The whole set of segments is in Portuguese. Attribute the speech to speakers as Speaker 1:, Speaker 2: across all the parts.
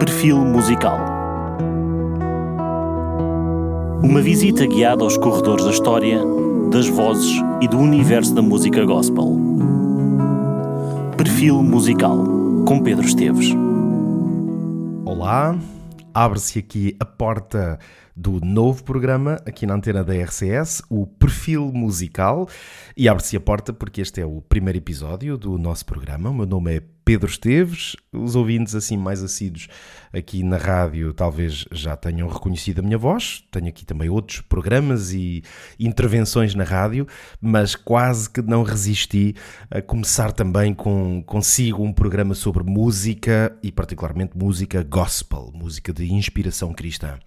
Speaker 1: Perfil Musical Uma visita guiada aos corredores da história, das vozes e do universo da música gospel. Perfil Musical com Pedro Esteves.
Speaker 2: Olá, abre-se aqui a porta do novo programa aqui na antena da RCS, o Perfil Musical, e abre-se a porta porque este é o primeiro episódio do nosso programa. O meu nome é Pedro Esteves. Os ouvintes assim mais assíduos aqui na rádio talvez já tenham reconhecido a minha voz. Tenho aqui também outros programas e intervenções na rádio, mas quase que não resisti a começar também com consigo um programa sobre música e particularmente música gospel, música de inspiração cristã.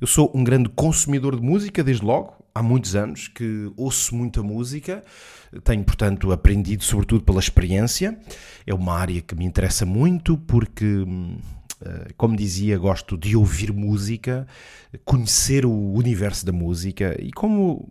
Speaker 2: Eu sou um grande consumidor de música desde logo, há muitos anos que ouço muita música, tenho, portanto, aprendido sobretudo pela experiência. É uma área que me interessa muito porque, hum, eh, como dizia, gosto de ouvir música, conhecer o universo da música e como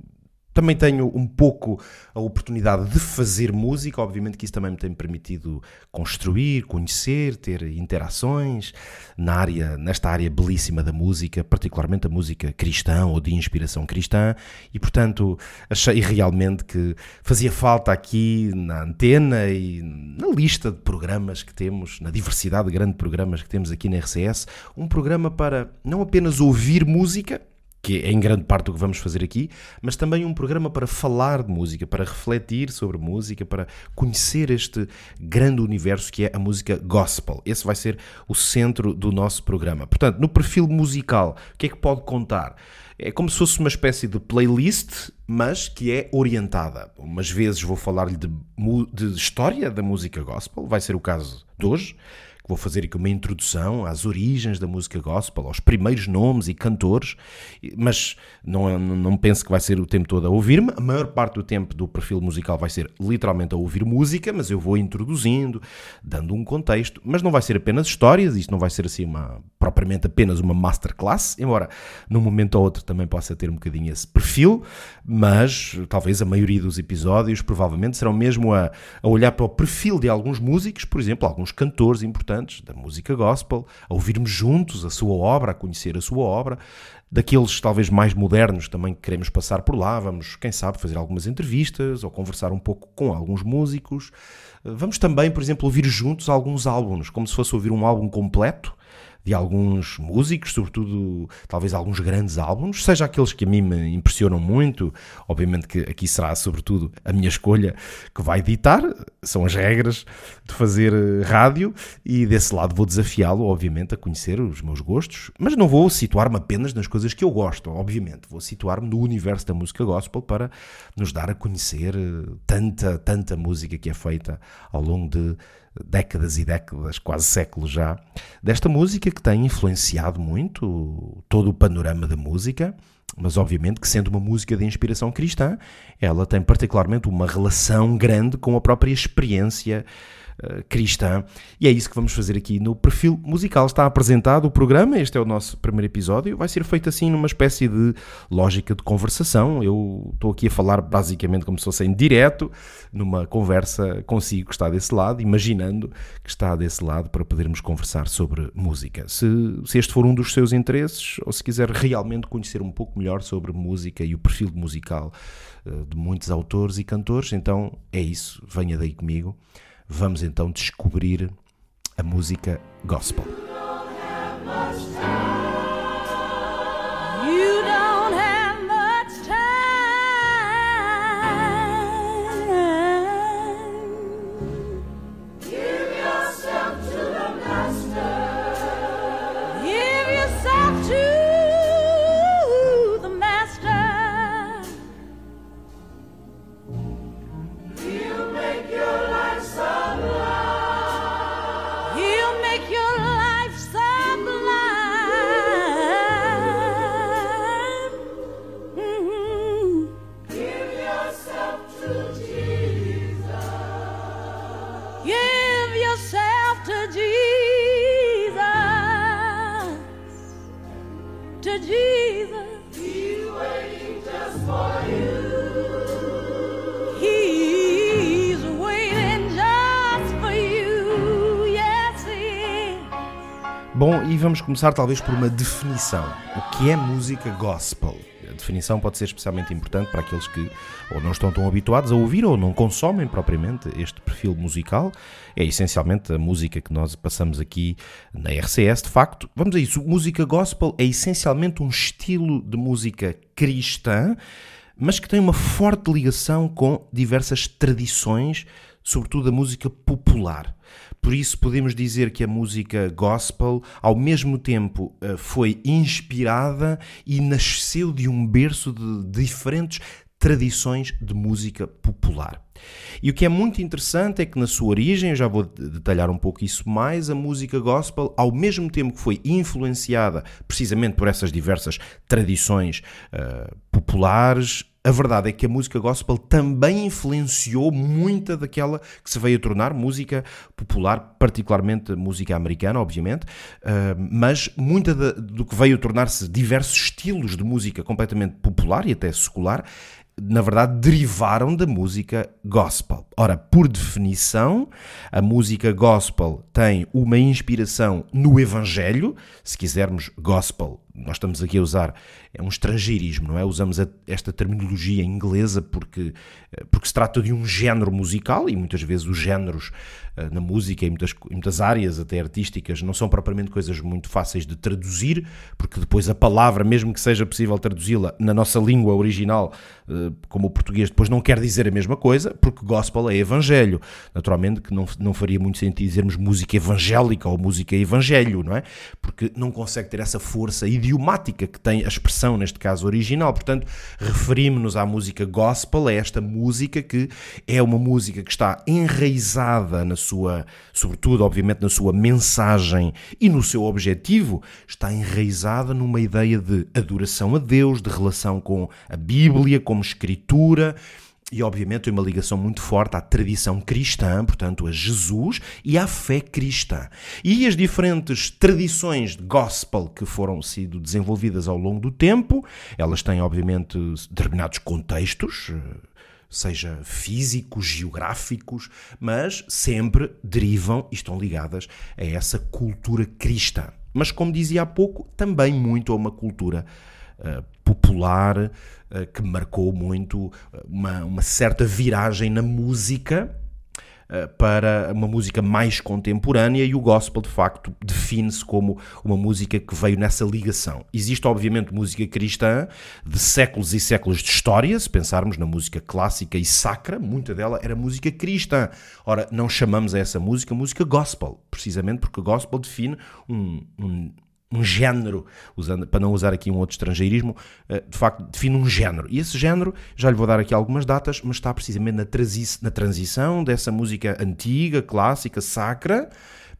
Speaker 2: também tenho um pouco a oportunidade de fazer música, obviamente que isso também me tem permitido construir, conhecer, ter interações na área, nesta área belíssima da música, particularmente a música cristã ou de inspiração cristã, e portanto achei realmente que fazia falta aqui na antena e na lista de programas que temos, na diversidade de grandes programas que temos aqui na RCS, um programa para não apenas ouvir música, que é em grande parte o que vamos fazer aqui, mas também um programa para falar de música, para refletir sobre música, para conhecer este grande universo que é a música gospel. Esse vai ser o centro do nosso programa. Portanto, no perfil musical, o que é que pode contar? É como se fosse uma espécie de playlist, mas que é orientada. Umas vezes vou falar-lhe de, de história da música gospel, vai ser o caso de hoje vou fazer aqui uma introdução às origens da música gospel, aos primeiros nomes e cantores, mas não, não penso que vai ser o tempo todo a ouvir-me. A maior parte do tempo do perfil musical vai ser literalmente a ouvir música, mas eu vou introduzindo, dando um contexto. Mas não vai ser apenas histórias, isto não vai ser assim uma, propriamente apenas uma masterclass, embora num momento ou outro também possa ter um bocadinho esse perfil, mas talvez a maioria dos episódios provavelmente serão mesmo a, a olhar para o perfil de alguns músicos, por exemplo, alguns cantores importantes da música gospel, a ouvirmos juntos a sua obra, a conhecer a sua obra, daqueles talvez mais modernos também que queremos passar por lá, vamos, quem sabe, fazer algumas entrevistas ou conversar um pouco com alguns músicos. Vamos também, por exemplo, ouvir juntos alguns álbuns, como se fosse ouvir um álbum completo de alguns músicos, sobretudo talvez alguns grandes álbuns, seja aqueles que a mim me impressionam muito, obviamente que aqui será sobretudo a minha escolha que vai editar, são as regras de fazer eh, rádio e desse lado vou desafiá-lo, obviamente, a conhecer os meus gostos, mas não vou situar-me apenas nas coisas que eu gosto, obviamente, vou situar-me no universo da música gospel para nos dar a conhecer eh, tanta, tanta música que é feita ao longo de décadas e décadas, quase séculos já, desta música que tem influenciado muito todo o panorama da música, mas obviamente que sendo uma música de inspiração cristã, ela tem particularmente uma relação grande com a própria experiência eh, cristã. E é isso que vamos fazer aqui no perfil musical. Está apresentado o programa, este é o nosso primeiro episódio. Vai ser feito assim numa espécie de lógica de conversação. Eu estou aqui a falar basicamente como se fosse em direto, numa conversa consigo que está desse lado, imaginando que está desse lado para podermos conversar sobre música. Se, se este for um dos seus interesses, ou se quiser realmente conhecer um pouco melhor sobre música e o perfil musical eh, de muitos autores e cantores, então é isso. Venha daí comigo. Vamos então descobrir a música gospel. Bom, e vamos começar talvez por uma definição. O que é música gospel? Definição pode ser especialmente importante para aqueles que ou não estão tão habituados a ouvir ou não consomem propriamente este perfil musical. É essencialmente a música que nós passamos aqui na RCS. De facto, vamos a isso. Música gospel é essencialmente um estilo de música cristã, mas que tem uma forte ligação com diversas tradições, sobretudo a música popular. Por isso podemos dizer que a música gospel, ao mesmo tempo, eh, foi inspirada e nasceu de um berço de diferentes tradições de música popular. E o que é muito interessante é que na sua origem, eu já vou detalhar um pouco isso mais, a música gospel, ao mesmo tempo que foi influenciada precisamente por essas diversas tradições uh, populares, a verdade é que a música gospel também influenciou muita daquela que se veio a tornar música popular, particularmente música americana, obviamente, uh, mas muita do que veio a tornar-se diversos estilos de música completamente popular e até secular na verdade, derivaram da música gospel. Ora, por definição, a música gospel tem uma inspiração no Evangelho, se quisermos gospel nós estamos aqui a usar é um estrangeirismo, não é? Usamos a, esta terminologia inglesa porque, eh, porque se trata de um género musical e muitas vezes os géneros uh, na música, em muitas, muitas áreas até artísticas, não são propriamente coisas muito fáceis de traduzir, porque depois a palavra, mesmo que seja possível traduzi-la na nossa língua original, uh, como o português, depois não quer dizer a mesma coisa, porque gospel é evangelho. Naturalmente que não, não faria muito sentido dizermos música evangélica ou música evangelho, não é? Porque não consegue ter essa força e idiomática que tem a expressão, neste caso original. Portanto, referimos-nos à música gospel, a esta música que é uma música que está enraizada na sua, sobretudo, obviamente, na sua mensagem e no seu objetivo, está enraizada numa ideia de adoração a Deus, de relação com a Bíblia como escritura e obviamente tem uma ligação muito forte à tradição cristã, portanto a Jesus e à fé cristã. E as diferentes tradições de gospel que foram sido desenvolvidas ao longo do tempo, elas têm obviamente determinados contextos, seja físicos, geográficos, mas sempre derivam e estão ligadas a essa cultura cristã. Mas como dizia há pouco, também muito a uma cultura uh, popular que marcou muito eh, uma, uma certa viragem na música uh, para uma música mais contemporânea e o gospel de facto define-se como uma música que veio nessa ligação. Existe obviamente música cristã de séculos e séculos de história, se pensarmos na música clássica e sacra, muita dela era música cristã. Ora, não chamamos a essa música música gospel, precisamente porque gospel define um, um um género, usando, para não usar aqui um outro estrangeirismo, eh, de facto define um género. E esse género, já lhe vou dar aqui algumas datas, mas está precisamente na, transi na transição dessa música antiga, clássica, sacra,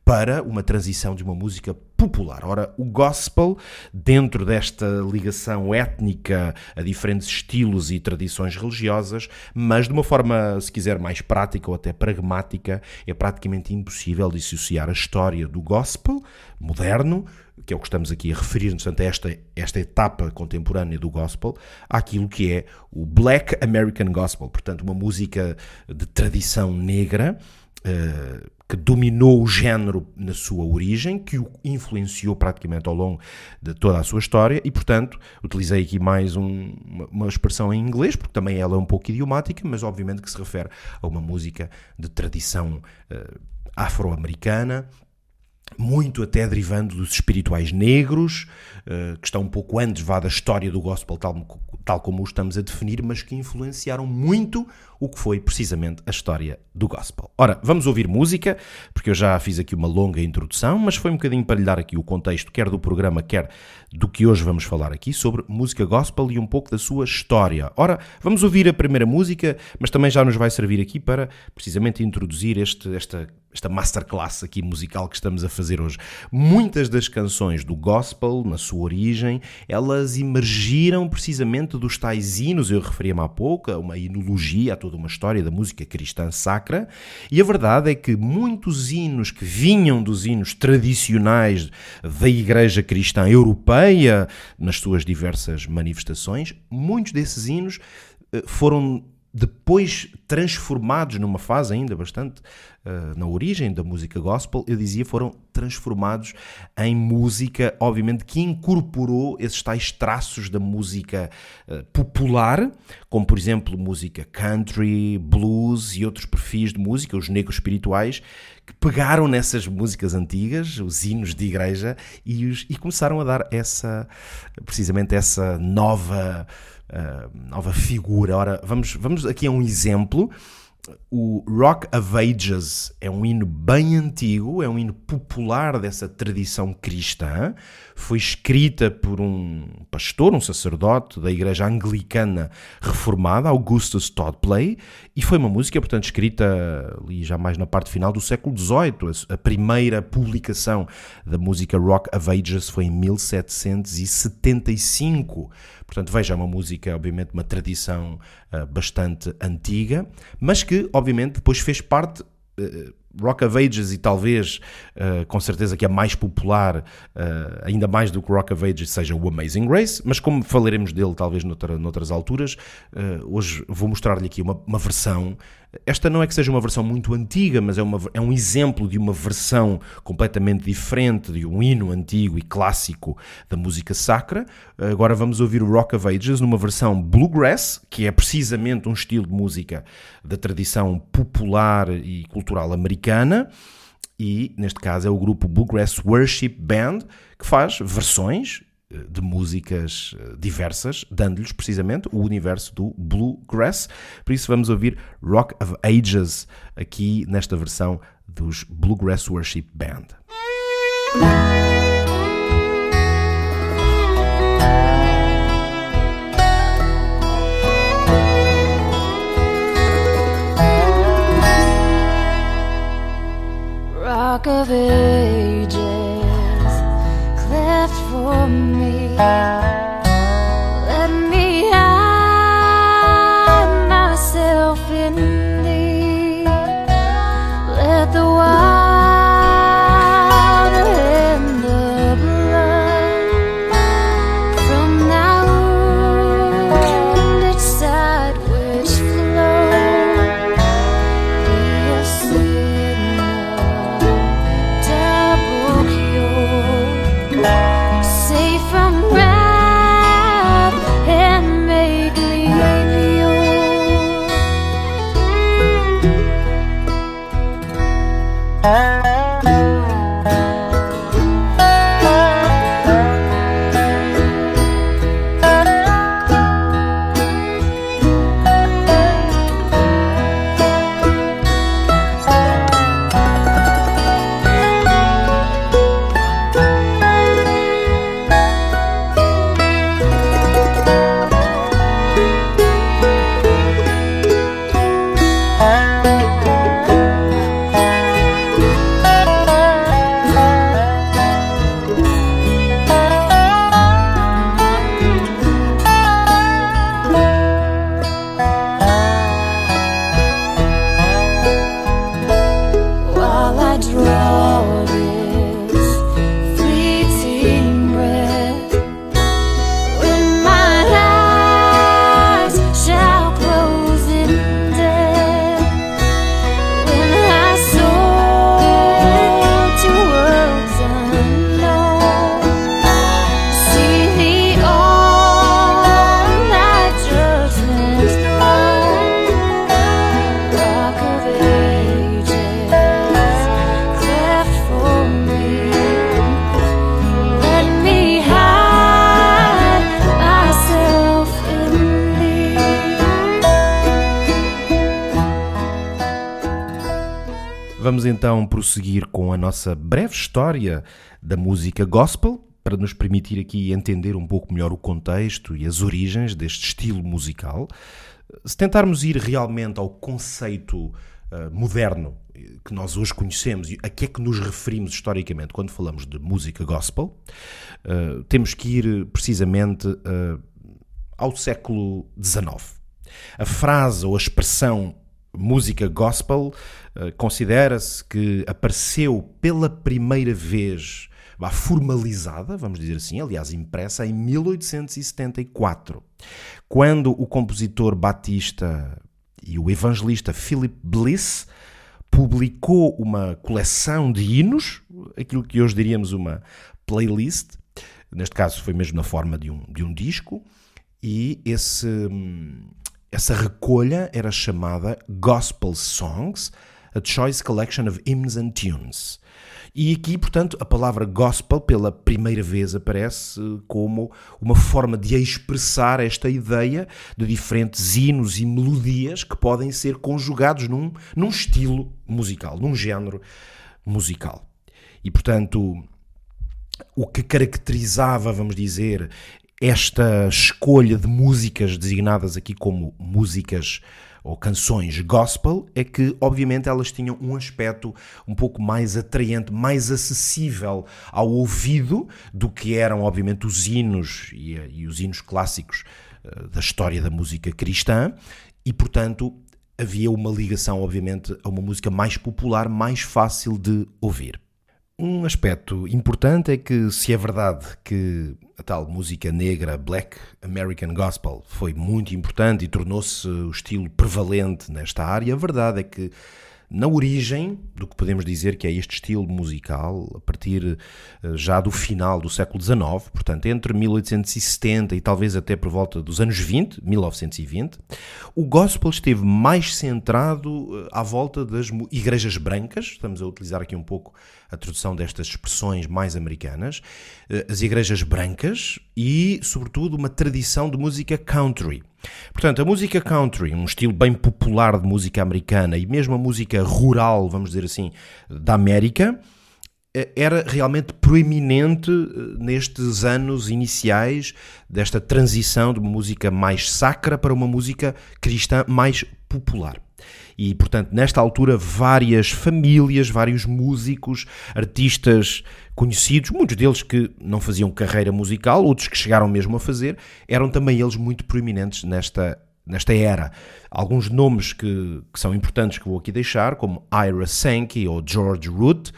Speaker 2: para uma transição de uma música popular. Ora, o gospel, dentro desta ligação étnica a diferentes estilos e tradições religiosas, mas de uma forma, se quiser, mais prática ou até pragmática, é praticamente impossível dissociar a história do gospel moderno que é o que estamos aqui a referir-nos a esta, esta etapa contemporânea do gospel, àquilo que é o Black American Gospel, portanto, uma música de tradição negra. Uh, que dominou o género na sua origem, que o influenciou praticamente ao longo de toda a sua história e, portanto, utilizei aqui mais um, uma, expressão em inglês, porque também ela é um pouco idiomática, mas obviamente que se refere a uma música de tradição uh, afro-americana, muito até derivando dos espirituais negros, uh, que estão um pouco antes vá da história do gospel, tal, tal como o estamos a definir, mas que influenciaram muito o que foi precisamente a história do gospel. Ora, vamos ouvir música, porque eu já fiz aqui uma longa introdução, mas foi um bocadinho para lhe dar aqui o contexto, quer do programa, quer do que hoje vamos falar aqui, sobre música gospel e um pouco da sua história. Ora, vamos ouvir a primeira música, mas também já nos vai servir aqui para precisamente introduzir este, esta esta masterclass aqui musical que estamos a fazer hoje. Muitas das canções do gospel, na sua origem, elas emergiram precisamente dos tais hinos, eu referia-me há pouco, a uma hinologia, a toda uma história da música cristã sacra, e a verdade é que muitos hinos que vinham dos hinos tradicionais da igreja cristã europeia, nas suas diversas manifestações, muitos desses hinos eh, foram depois transformados numa fase ainda bastante uh, na origem da música gospel, eu dizia foram transformados em música, obviamente, que incorporou esses tais traços da música uh, popular, como por exemplo música country, blues e outros perfis de música, os negros espirituais, que pegaram nessas músicas antigas, os hinos de igreja, e, os, e começaram a dar essa, precisamente essa nova uh, nova figura. Ora, vamos, vamos aqui a um exemplo. O Rock of Ages é um hino bem antigo, é um hino popular dessa tradição cristã. Foi escrita por um pastor, um sacerdote da igreja anglicana reformada, Augustus Toddplay, e foi uma música, portanto, escrita ali já mais na parte final do século XVIII. A primeira publicação da música Rock of Ages foi em 1775. Portanto, veja, é uma música, obviamente, uma tradição uh, bastante antiga, mas que, obviamente, depois fez parte. Uh, Rock of Ages e talvez, uh, com certeza que é mais popular, uh, ainda mais do que Rock of Ages, seja o Amazing Grace, mas como falaremos dele talvez noutra, noutras alturas, uh, hoje vou mostrar-lhe aqui uma, uma versão esta não é que seja uma versão muito antiga, mas é, uma, é um exemplo de uma versão completamente diferente de um hino antigo e clássico da música sacra. Agora vamos ouvir o Rock of Ages numa versão bluegrass, que é precisamente um estilo de música da tradição popular e cultural americana. E neste caso é o grupo Bluegrass Worship Band que faz versões de músicas eh, diversas, dando-lhes precisamente o universo do bluegrass. Por isso vamos ouvir Rock of Ages aqui nesta versão dos Bluegrass Worship Band. Rock of Ages me. Vamos prosseguir com a nossa breve história da música gospel, para nos permitir aqui entender um pouco melhor o contexto e as origens deste estilo musical. Se tentarmos ir realmente ao conceito uh, moderno que nós hoje conhecemos e a que é que nos referimos historicamente quando falamos de música gospel, uh, temos que ir precisamente uh, ao século XIX. A frase ou a expressão música gospel eh, considera-se que apareceu pela primeira vez formalizada, vamos dizer assim, aliás impressa em 1874, quando o compositor batista e o evangelista Philip Bliss publicou uma coleção de hinos, aquilo que hoje diríamos uma playlist, neste caso foi mesmo na forma de um, de um disco, e esse, essa recolha era chamada Gospel Songs, a Choice Collection of Hymns and Tunes. E aqui, portanto, a palavra gospel pela primeira vez aparece como uma forma de expressar esta ideia de diferentes hinos e melodias que podem ser conjugados num, num estilo musical, num género musical. E, portanto, o que caracterizava, vamos dizer, esta escolha de músicas designadas aqui como músicas ou canções gospel é que, obviamente, elas tinham um aspecto um pouco mais atraente, mais acessível ao ouvido do que eram, obviamente, os hinos e, e os hinos clássicos uh, da história da música cristã, e, portanto, havia uma ligação, obviamente, a uma música mais popular, mais fácil de ouvir. Um aspecto importante é que, se é verdade que a tal música negra, Black American Gospel, foi muito importante e tornou-se o estilo prevalente nesta área, a verdade é que na origem do que podemos dizer que é este estilo musical, a partir eh, já do final do século XIX, portanto entre 1870 e talvez até por volta dos anos 20, 1920, o gospel esteve mais centrado eh, à volta das igrejas brancas, estamos a utilizar aqui um pouco a tradução destas expressões mais americanas, eh, as igrejas brancas e, sobretudo, uma tradição de música country. Portanto, a música country, um estilo bem popular de música americana e mesmo a música rural, vamos dizer assim, da América, eh, era realmente proeminente eh, nestes anos iniciais desta transição de uma música mais sacra para uma música cristã mais popular. E, portanto, nesta altura, várias famílias, vários músicos, artistas conhecidos, muitos deles que não faziam carreira musical, outros que chegaram mesmo a fazer, eram também eles muito proeminentes nesta nesta era. Alguns nomes que, que, são importantes que vou aqui deixar, como Ira Sankey ou George Root,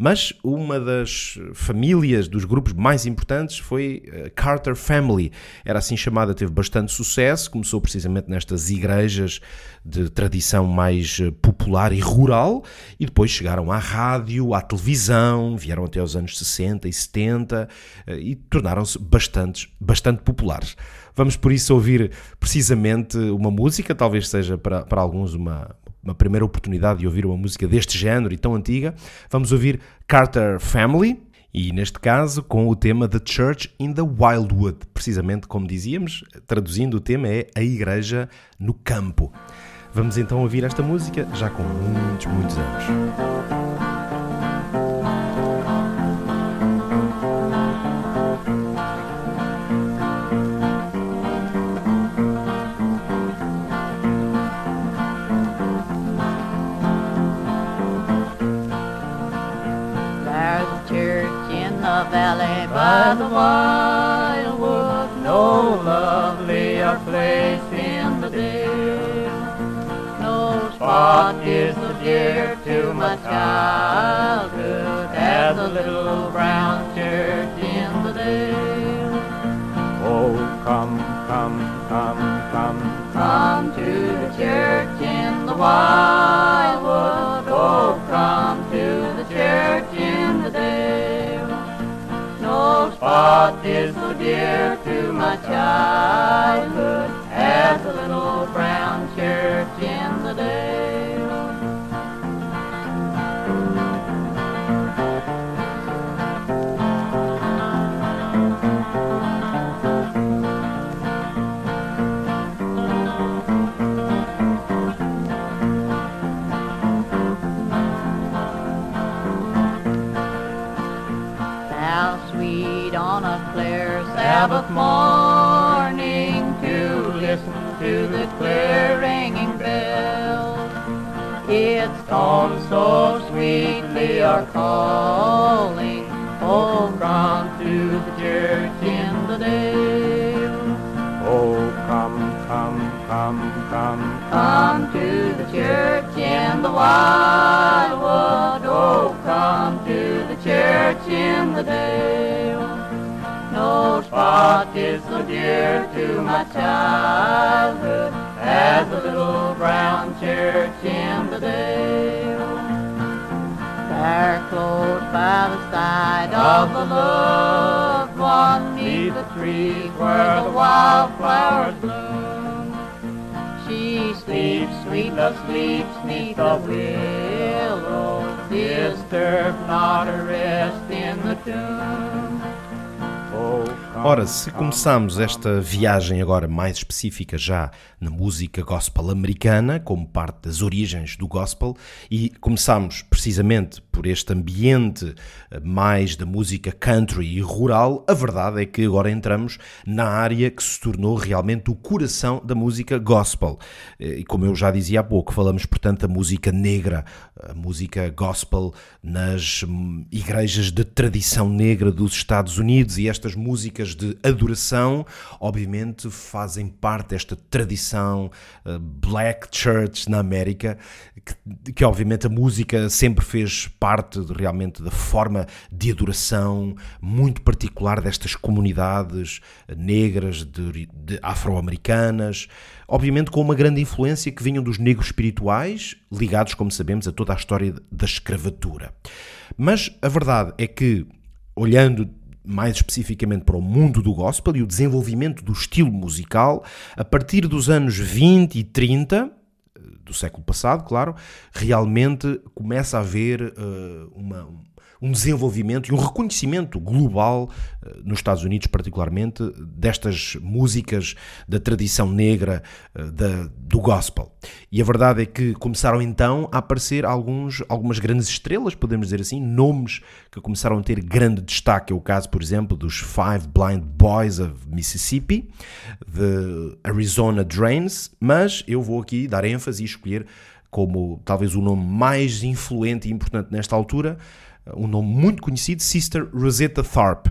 Speaker 2: mas uma das famílias dos grupos mais importantes foi a eh, Carter Family. Era assim chamada, teve bastante sucesso, começou precisamente nestas igrejas de tradição mais eh, popular e rural, e depois chegaram à rádio, à televisão, vieram até os anos 60 e 70 eh, e tornaram-se bastante, bastante populares. Vamos por isso ouvir precisamente uma música, talvez seja para, para alguns uma, uma primeira oportunidade de ouvir uma música deste género e tão antiga, vamos ouvir Carter Family, e neste caso com o tema The Church in the Wildwood. Precisamente como dizíamos, traduzindo o tema é A Igreja no Campo. Vamos então ouvir esta música já com muitos, muitos anos.
Speaker 3: By the wildwood, no lovelier place in the dale. No spot is so dear to my childhood as the little brown church in the dale. Oh, come, come, come, come, come to the church in the wildwood. Oh, come to spot is so dear to my childhood as the little brown church in the day. Sabbath morning to listen to the clear ringing bell. Its tones so sweetly are calling, oh, come to the church in the dale. Oh, come, come, come, come, come to the church in the wildwood. Spot is so dear to my childhood as the little brown church in the dale. There close by the side of the loved one, neath the trees where the wildflowers bloom. She sleeps, sweet love sleeps, neath the willows, disturb not her rest in the tomb.
Speaker 2: Ora, se começamos esta viagem agora mais específica já na música gospel americana, como parte das origens do gospel, e começamos precisamente por este ambiente eh, mais da música country e rural, a verdade é que agora entramos na área que se tornou realmente o coração da música gospel. Eh, e como eu já dizia há pouco, falamos portanto da música negra, a música gospel nas hum, igrejas de tradição negra dos Estados Unidos e estas músicas de adoração, obviamente, fazem parte desta tradição uh, black church na América, que, que, obviamente a música sempre fez parte de, realmente da forma de adoração muito particular destas comunidades negras, de, de afro-americanas, obviamente com uma grande influência que vinham dos negros espirituais, ligados, como sabemos, a toda a história da escravatura. Mas a verdade é que, olhando mais especificamente para o mundo do gospel e o desenvolvimento do estilo musical, a partir dos anos 20 e 30 eh, do século passado, claro, realmente começa a haver uh, uma, um desenvolvimento e um reconhecimento global, eh, nos Estados Unidos particularmente, destas músicas da tradição negra eh, da, do gospel. E a verdade é que começaram então a aparecer alguns, algumas grandes estrelas, podemos dizer assim, nomes que começaram a ter grande destaque. É o caso, por exemplo, dos Five Blind Boys of Mississippi, de Arizona Drains, mas eu vou aqui dar ênfase e escolher como talvez o nome mais influente e importante nesta altura, um nome muito conhecido, Sister Rosetta Tharpe.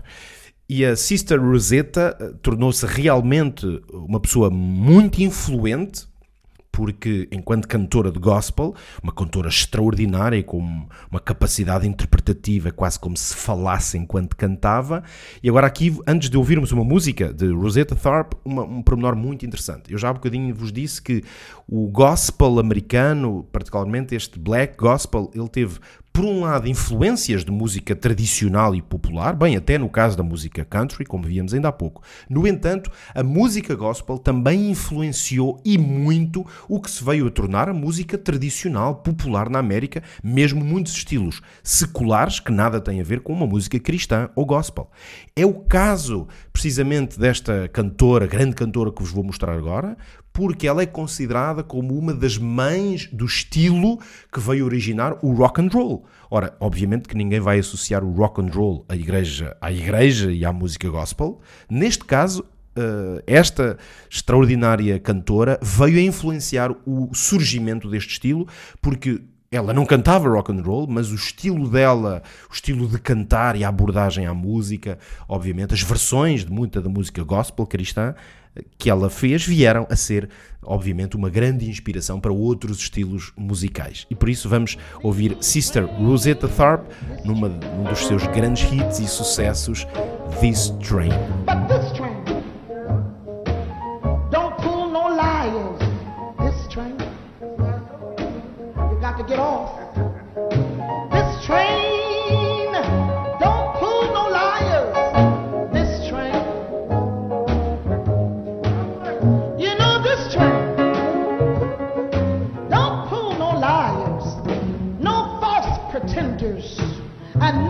Speaker 2: E a Sister Rosetta eh, tornou-se realmente uma pessoa muito influente porque, enquanto cantora de gospel, uma cantora extraordinária com uma capacidade interpretativa, quase como se falasse enquanto cantava. E agora, aqui, antes de ouvirmos uma música de Rosetta Tharpe, uma, um pormenor muito interessante. Eu já há bocadinho vos disse que o gospel americano, particularmente este black gospel, ele teve por um lado, influências de música tradicional e popular, bem, até no caso da música country, como víamos ainda há pouco. No entanto, a música gospel também influenciou e muito o que se veio a tornar a música tradicional, popular na América, mesmo muitos estilos seculares que nada têm a ver com uma música cristã ou gospel. É o caso, precisamente, desta cantora, grande cantora que vos vou mostrar agora, porque ela é considerada como uma das mães do estilo que veio originar o rock and roll. Ora, obviamente que ninguém vai associar o rock and roll à igreja, à igreja e à música gospel. Neste caso, eh, esta extraordinária cantora veio a influenciar o surgimento deste estilo, porque ela não cantava rock and roll, mas o estilo dela, o estilo de cantar e a abordagem à música, obviamente, as versões de muita da música gospel cristã que ela fez vieram a ser, obviamente, uma grande inspiração para outros estilos musicais. E por isso vamos ouvir Sister Rosetta Tharpe numa, num dos seus grandes hits e sucessos,
Speaker 4: This Train. Get off.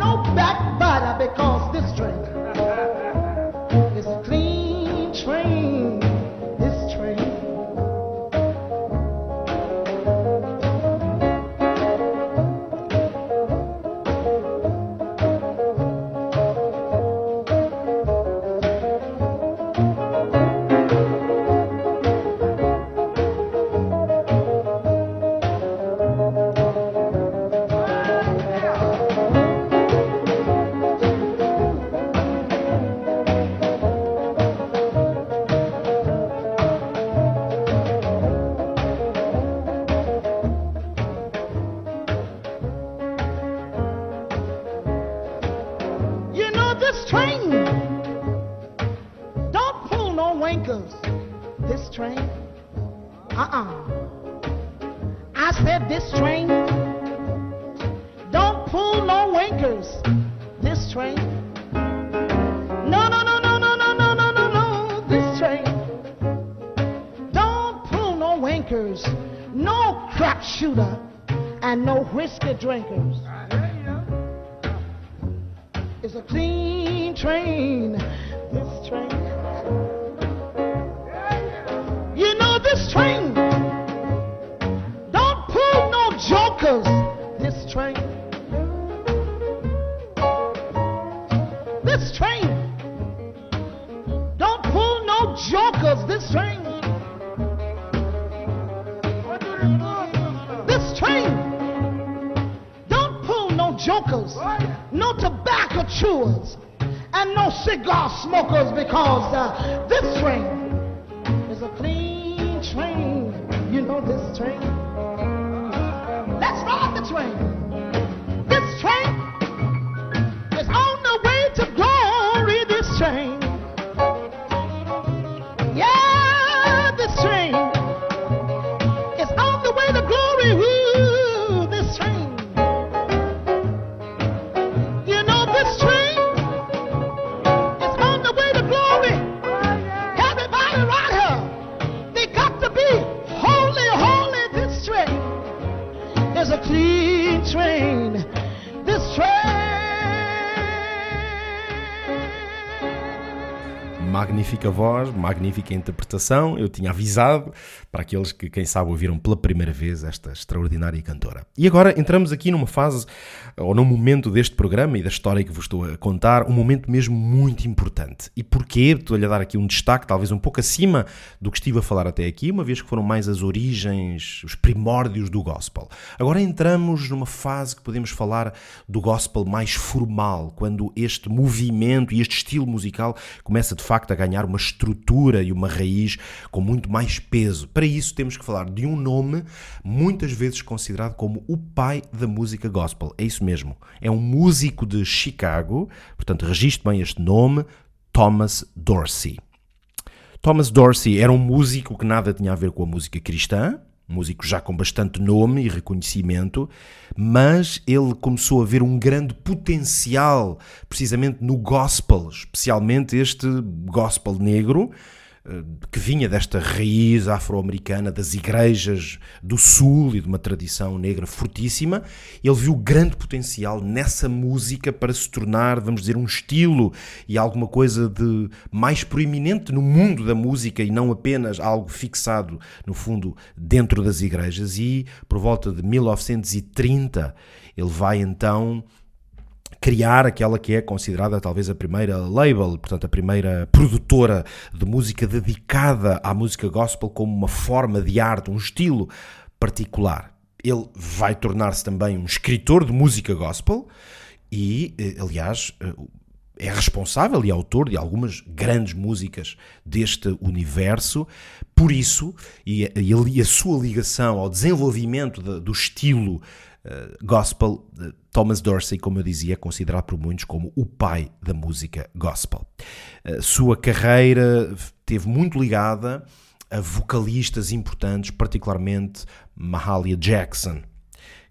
Speaker 4: No backbiter because This train. This train don't pull no jokers, no tobacco chewers, and no cigar smokers because uh, this train is a clean train. You know this train. Let's ride the train.
Speaker 2: Magnífica voz, magnífica interpretação. Eu tinha avisado para aqueles que, quem sabe, ouviram pela primeira vez esta extraordinária cantora. E agora entramos aqui numa fase, ou num momento deste programa e da história que vos estou a contar, um momento mesmo muito importante. E porquê? Estou-lhe a dar aqui um destaque, talvez um pouco acima do que estive a falar até aqui, uma vez que foram mais as origens, os primórdios do gospel. Agora entramos numa fase que podemos falar do gospel mais formal, quando este movimento e este estilo musical começa de facto a ganhar uma estrutura e uma raiz com muito mais peso. Para isso temos que falar de um nome muitas vezes considerado como o pai da música gospel. É isso mesmo. É um músico de Chicago, portanto registre bem este nome, Thomas Dorsey. Thomas Dorsey era um músico que nada tinha a ver com a música cristã, músico já com bastante nome e reconhecimento, mas ele começou a ver um grande potencial precisamente no gospel, especialmente este gospel negro, que vinha desta raiz afro-americana das igrejas do sul e de uma tradição negra fortíssima, ele viu grande potencial nessa música para se tornar, vamos dizer, um estilo e alguma coisa de mais proeminente no mundo da música e não apenas algo fixado, no fundo, dentro das igrejas. E por volta de 1930 ele vai então criar aquela que é considerada talvez a primeira label, portanto a primeira produtora de música dedicada à música gospel como uma forma de arte, um estilo particular. Ele vai tornar-se também um escritor de música gospel e, aliás, é responsável e autor de algumas grandes músicas deste universo. Por isso, e a, sua ligação ao desenvolvimento do estilo Uh, gospel, Thomas Dorsey, como eu dizia, é considerado por muitos como o pai da música gospel. Uh, sua carreira teve muito ligada a vocalistas importantes, particularmente Mahalia Jackson,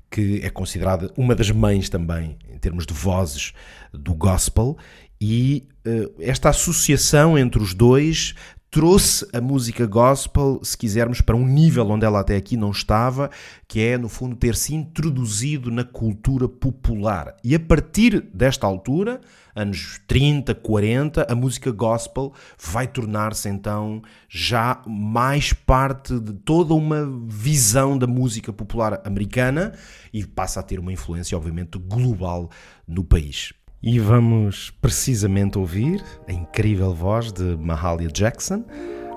Speaker 2: que é considerada uma das mães também em termos de vozes do gospel, e esta associação entre os dois trouxe a música gospel, se quisermos, para um nível onde ela até aqui não estava, que é, no fundo, ter se introduzido na cultura popular. E a partir desta altura, anos 30, 40, a música gospel vai tornar-se então já mais parte de toda uma visão da música popular americana e passa a ter uma influência, obviamente, global no país. E vamos precisamente ouvir a incrível voz de Mahalia Jackson,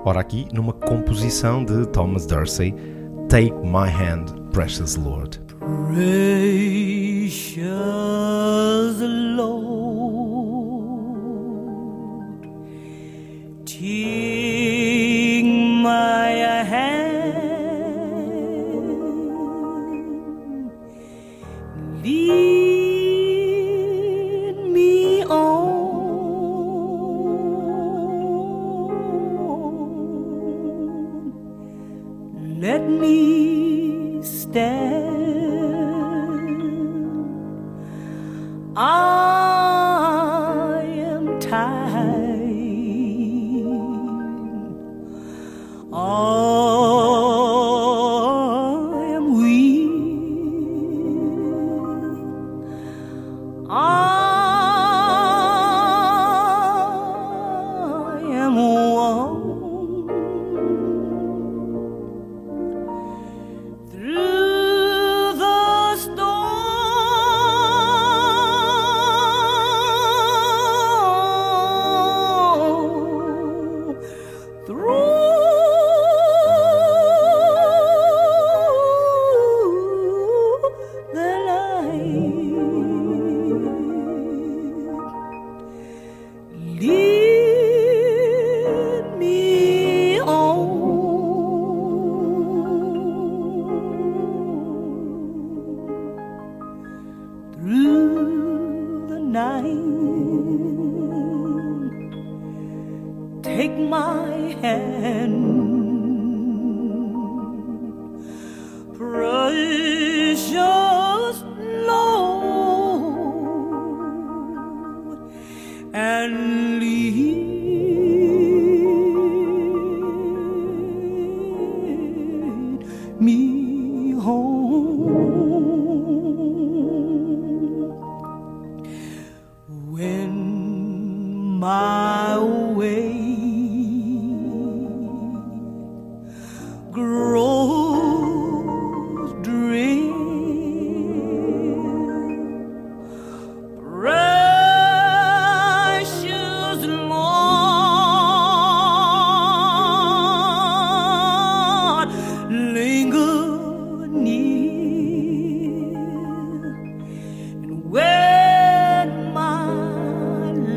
Speaker 2: ora aqui numa composição de Thomas Dorsey, Take My Hand, Precious Lord.
Speaker 5: Precious Lord, take my hand, me stand. I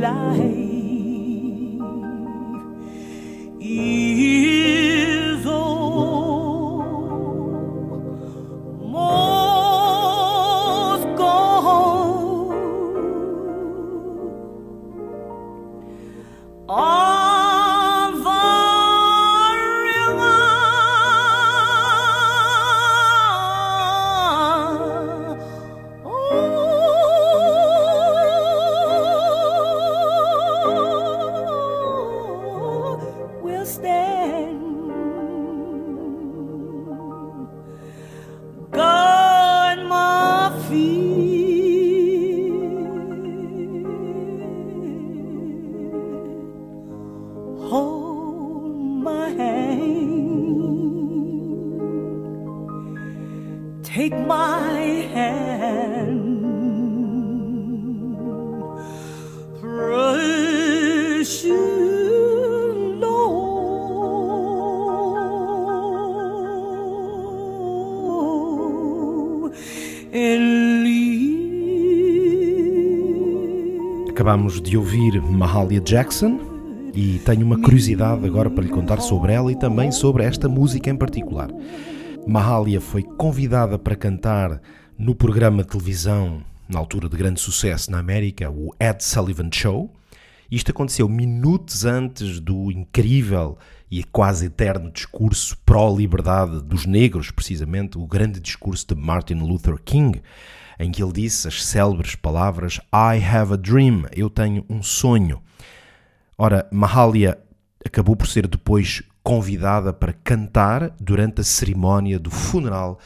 Speaker 5: life
Speaker 2: Acabamos de ouvir Mahalia Jackson e tenho uma curiosidade agora para lhe contar sobre ela e também sobre esta música em particular. Mahalia foi convidada para cantar no programa de televisão, na altura de grande sucesso na América, o Ed Sullivan Show. Isto aconteceu minutos antes do incrível e quase eterno discurso pró-liberdade dos negros, precisamente o grande discurso de Martin Luther King, em que ele disse as célebres palavras I have a dream, eu tenho um sonho. Ora, Mahalia acabou por ser depois convidada para cantar durante a cerimónia do funeral,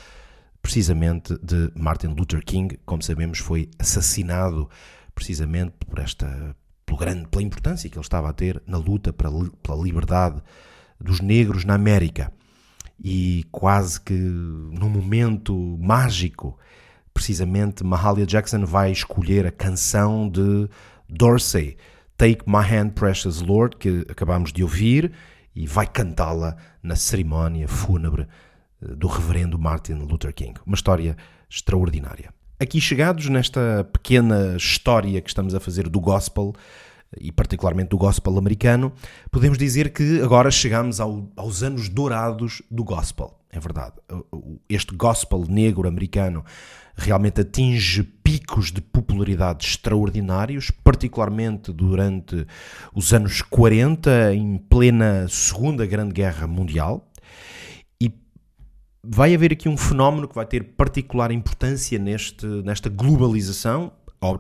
Speaker 2: precisamente de Martin Luther King, como sabemos, foi assassinado precisamente por esta pelo grande, pela importância que ele estava a ter na luta pela, liberdade dos negros na América. E quase que num momento mágico, precisamente Mahalia Jackson vai escolher a canção de Dorsey, Take My Hand Precious Lord, que acabamos de ouvir, e vai cantá-la na cerimónia fúnebre eh, do reverendo Martin Luther King. Uma história extraordinária. Aqui chegados nesta pequena história que estamos a fazer do gospel, e particularmente do gospel americano, podemos dizer que agora chegamos ao- aos anos dourados do gospel. É verdade. Este gospel negro americano realmente atinge picos de popularidade extraordinários, particularmente durante os anos 40, em plena Segunda Grande Guerra Mundial. E vai haver aqui um fenómeno que vai ter particular importância neste, nesta globalização,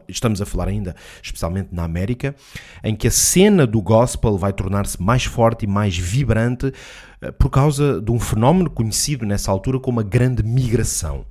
Speaker 2: estamos a falar ainda especialmente na América, em que a cena do gospel vai tornar-se mais forte e mais vibrante eh, por causa de um fenómeno conhecido nessa altura como a grande migração.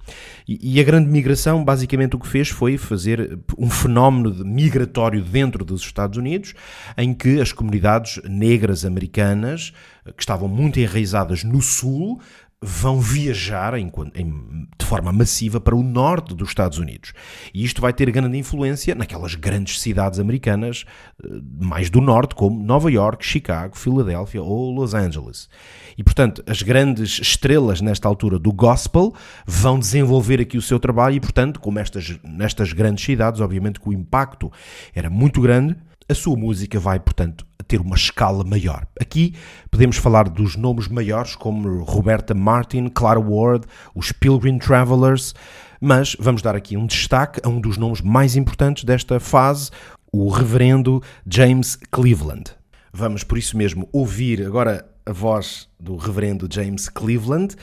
Speaker 2: E, a grande migração, basicamente, o que fez foi fazer um fenómeno migratório dentro dos Estados Unidos, em que as comunidades negras americanas, eh, que estavam muito enraizadas no Sul, vão viajar em, em, de forma massiva para o norte dos Estados Unidos. E isto vai ter grande influência naquelas grandes cidades americanas eh, mais do norte, como Nova York, Chicago, Filadélfia ou Los Angeles. E, portanto, as grandes estrelas nesta altura do gospel vão desenvolver aqui o seu trabalho e, portanto, como estas, nestas grandes cidades, obviamente que o impacto era muito grande, a sua música vai, portanto, ter uma escala maior. Aqui podemos falar dos nomes maiores como Roberta Martin, Clara Ward, os Pilgrim Travelers, mas vamos dar aqui um destaque a um dos nomes mais importantes desta fase, o reverendo James Cleveland. Vamos por isso mesmo ouvir agora a voz do reverendo James Cleveland.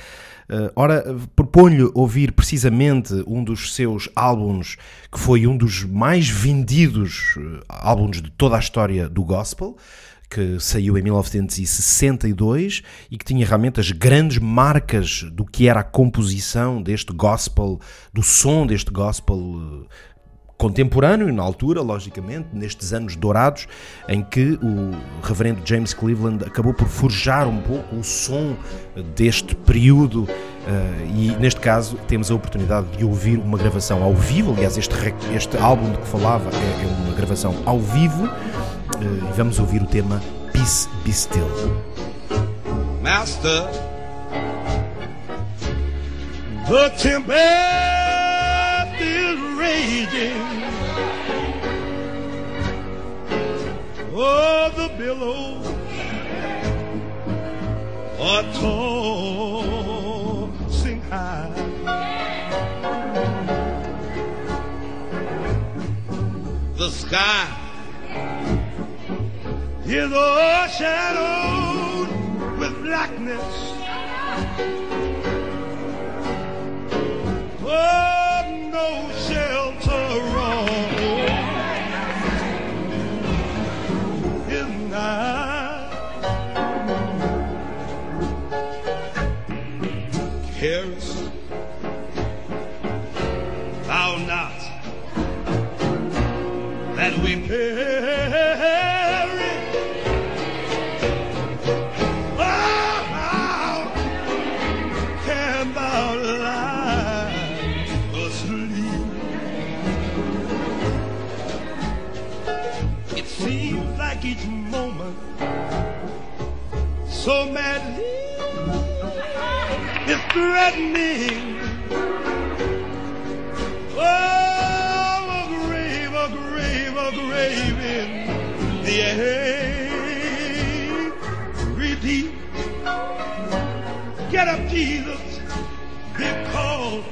Speaker 2: Uh, ora, proponho ouvir precisamente um dos seus álbuns, que foi um dos mais vendidos uh, álbuns de toda a história do gospel, que saiu em 1962 e que tinha realmente as grandes marcas do que era a composição deste gospel, do som deste gospel uh, contemporâneo, na altura, logicamente, nestes anos dourados, em que o reverendo James Cleveland acabou por forjar um pouco o som deste período. Uh, e neste caso temos a oportunidade de ouvir uma gravação ao vivo. Aliás, este, este álbum de que falava é, é uma gravação ao vivo. Uh, e vamos ouvir o tema Peace Be Still. Master, the is raging. Oh, the billows are tossing high. The sky is all shadowed with blackness. Threatening. Oh, a grave, a grave, a grave in the air. Repeat. Get up, Jesus, because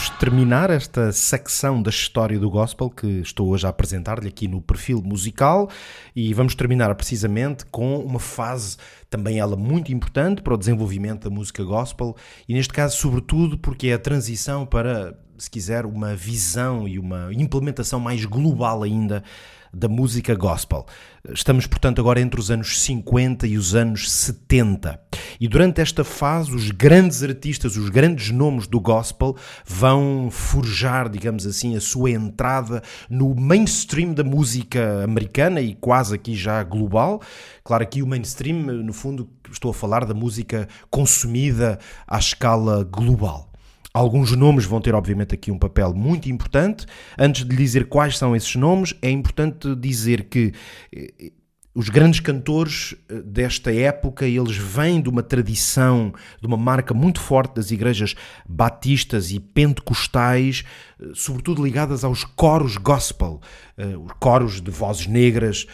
Speaker 2: vamos terminar esta secção da história do gospel que estou hoje a apresentar-lhe aqui no perfil musical e vamos terminar precisamente com uma fase também ela muito importante para o desenvolvimento da música gospel e neste caso sobretudo porque é a transição para, se quiser, uma visão e uma implementação mais global ainda da música gospel. Estamos, portanto, agora entre os anos 50 e os anos 70. E durante esta fase, os grandes artistas, os grandes nomes do gospel vão forjar, digamos assim, a sua entrada no mainstream da música americana e quase aqui já global. Claro, aqui o mainstream, no fundo, estou a falar da música consumida à escala global. Alguns nomes vão ter, obviamente, aqui um papel muito importante. Antes de dizer quais são esses nomes, é importante dizer que eh, os grandes cantores eh, desta época, eles vêm de uma tradição, de uma marca muito forte das igrejas batistas e pentecostais, eh, sobretudo ligadas aos coros gospel, os coros de vozes negras,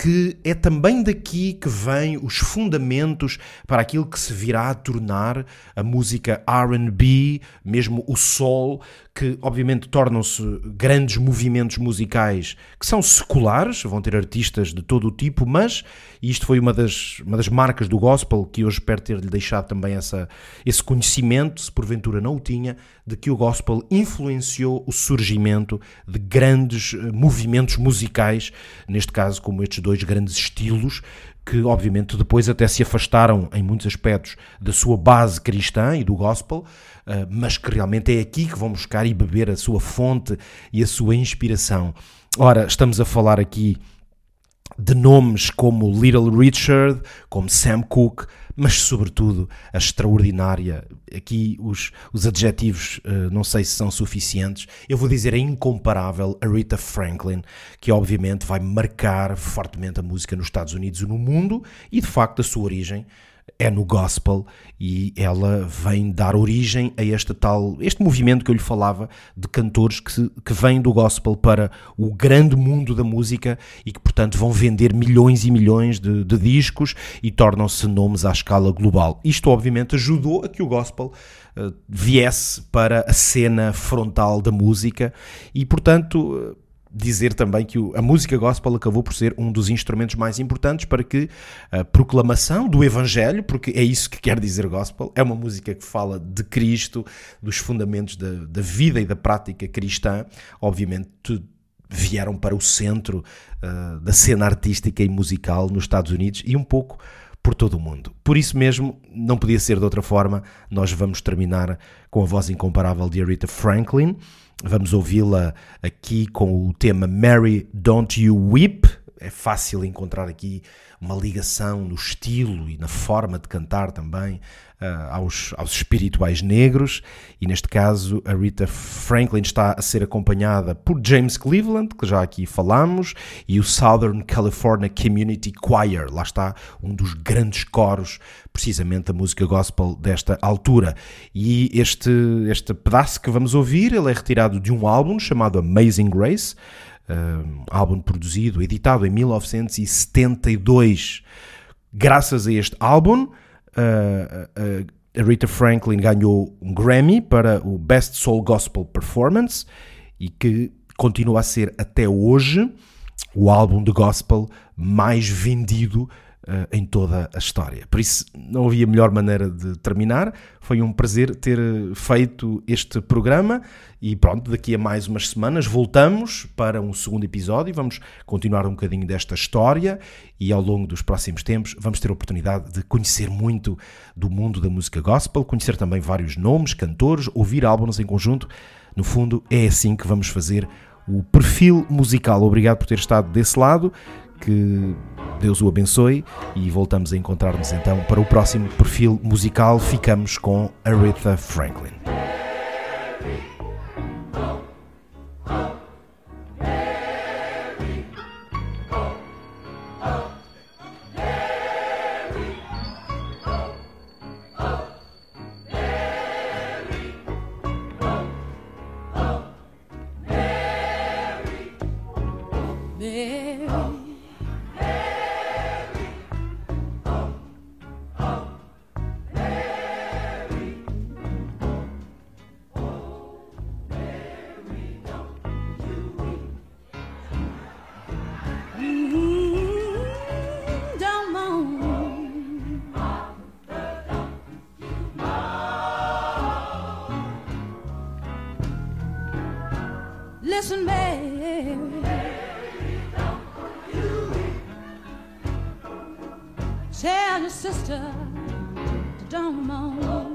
Speaker 2: que é também daqui que vêm os fundamentos para aquilo que se virá a tornar a música R&B, mesmo o soul, que obviamente tornam-se grandes movimentos musicais que são seculares, vão ter artistas de todo o tipo, mas isto foi uma das, uma das marcas do gospel que eu espero ter-lhe deixado também essa, esse conhecimento, se porventura não o tinha, de que o gospel influenciou o surgimento de grandes eh, movimentos musicais, neste caso como estes dois grandes estilos, que obviamente depois até se afastaram em muitos aspectos da sua base cristã e do gospel, mas que realmente é aqui que vão buscar e beber a sua fonte e a sua inspiração. Ora, estamos a falar aqui de nomes como Little Richard, como Sam Cooke, mas sobretudo a extraordinária. Aqui os, os adjetivos uh, não sei se são suficientes. Eu vou dizer a incomparável Aretha Franklin, que obviamente vai marcar fortemente a música nos Estados Unidos e no mundo, e de facto a sua origem é no gospel e ela vem dar origem a este tal, este movimento que eu lhe falava de cantores que, que vêm do gospel para o grande mundo da música e que portanto vão vender milhões e milhões de, de discos e tornam-se nomes à escala global. Isto obviamente ajudou a que o gospel uh, viesse para a cena frontal da música e portanto dizer também que a música gospel acabou por ser um dos instrumentos mais importantes para que a proclamação do Evangelho, porque é isso que quer dizer gospel, é uma música que fala de Cristo, dos fundamentos da, da vida e da prática cristã, obviamente vieram para o centro uh, da cena artística e musical nos Estados Unidos e um pouco por todo o mundo. Por isso mesmo, não podia ser de outra forma, nós vamos terminar com a voz incomparável de Aretha Franklin, Vamos ouvi-la aqui com o tema Mary Don't You Weep. É fácil encontrar aqui uma ligação no estilo e na forma de cantar também uh, aos, aos espirituais negros. E neste caso, a Rita Franklin está a ser acompanhada por James Cleveland, que já aqui falamos, e o Southern California Community Choir. Lá está um dos grandes coros, precisamente da música gospel desta altura. E este, este pedaço que vamos ouvir, ele é retirado de um álbum chamado Amazing Grace um álbum produzido, editado em 1972. Graças a este álbum, uh, a Rita Franklin ganhou um Grammy para o Best Soul Gospel Performance e que continua a ser até hoje o álbum de gospel mais vendido uh, em toda a história. Por isso, não havia melhor maneira de terminar. Foi um prazer ter feito este programa e pronto, daqui a mais umas semanas voltamos para um segundo episódio. Vamos continuar um bocadinho desta história e ao longo dos próximos tempos vamos ter a oportunidade de conhecer muito do mundo da música gospel, conhecer também vários nomes, cantores, ouvir álbuns em conjunto. No fundo, é assim que vamos fazer o perfil musical. Obrigado por ter estado desse lado que Deus o abençoe e voltamos a encontrar-nos então para o próximo perfil musical. Ficamos com Aretha Franklin.
Speaker 6: Listen, Mary. Tell your sister to don't moan.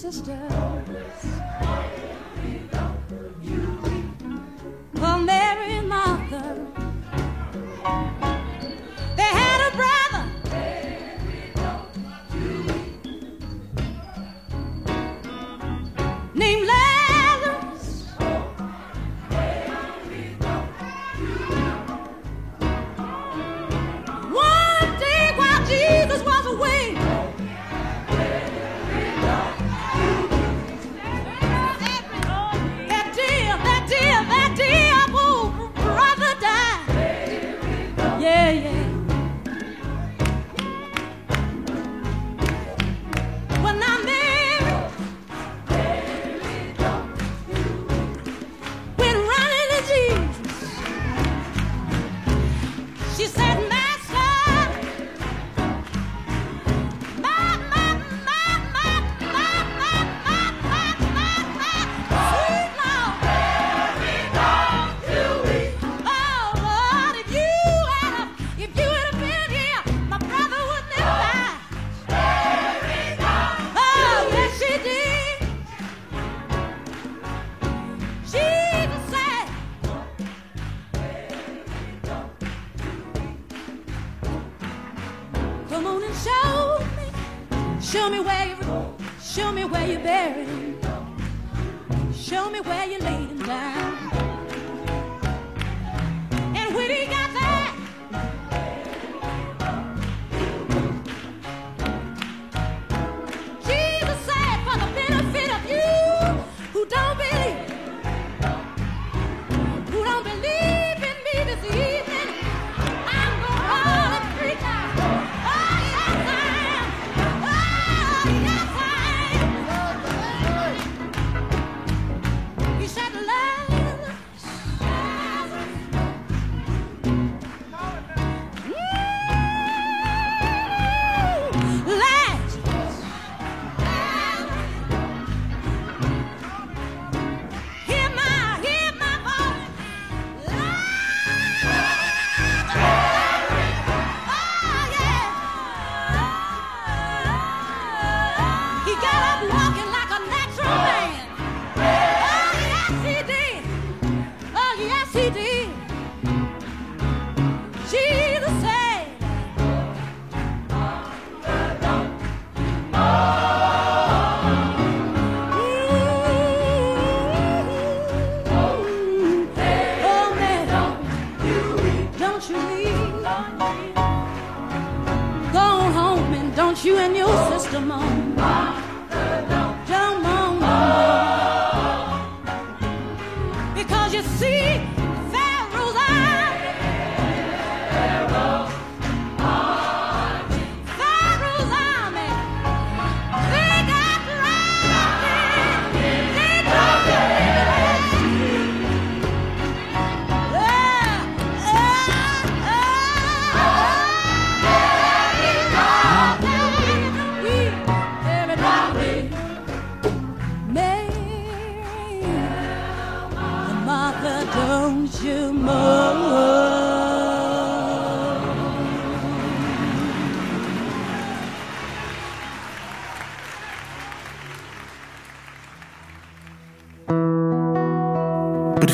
Speaker 6: sister.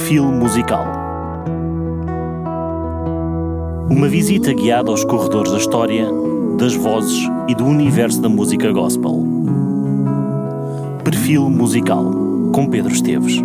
Speaker 1: Perfil musical. Uma visita guiada aos corredores da história, das vozes e do universo da música gospel. Perfil musical com Pedro Esteves.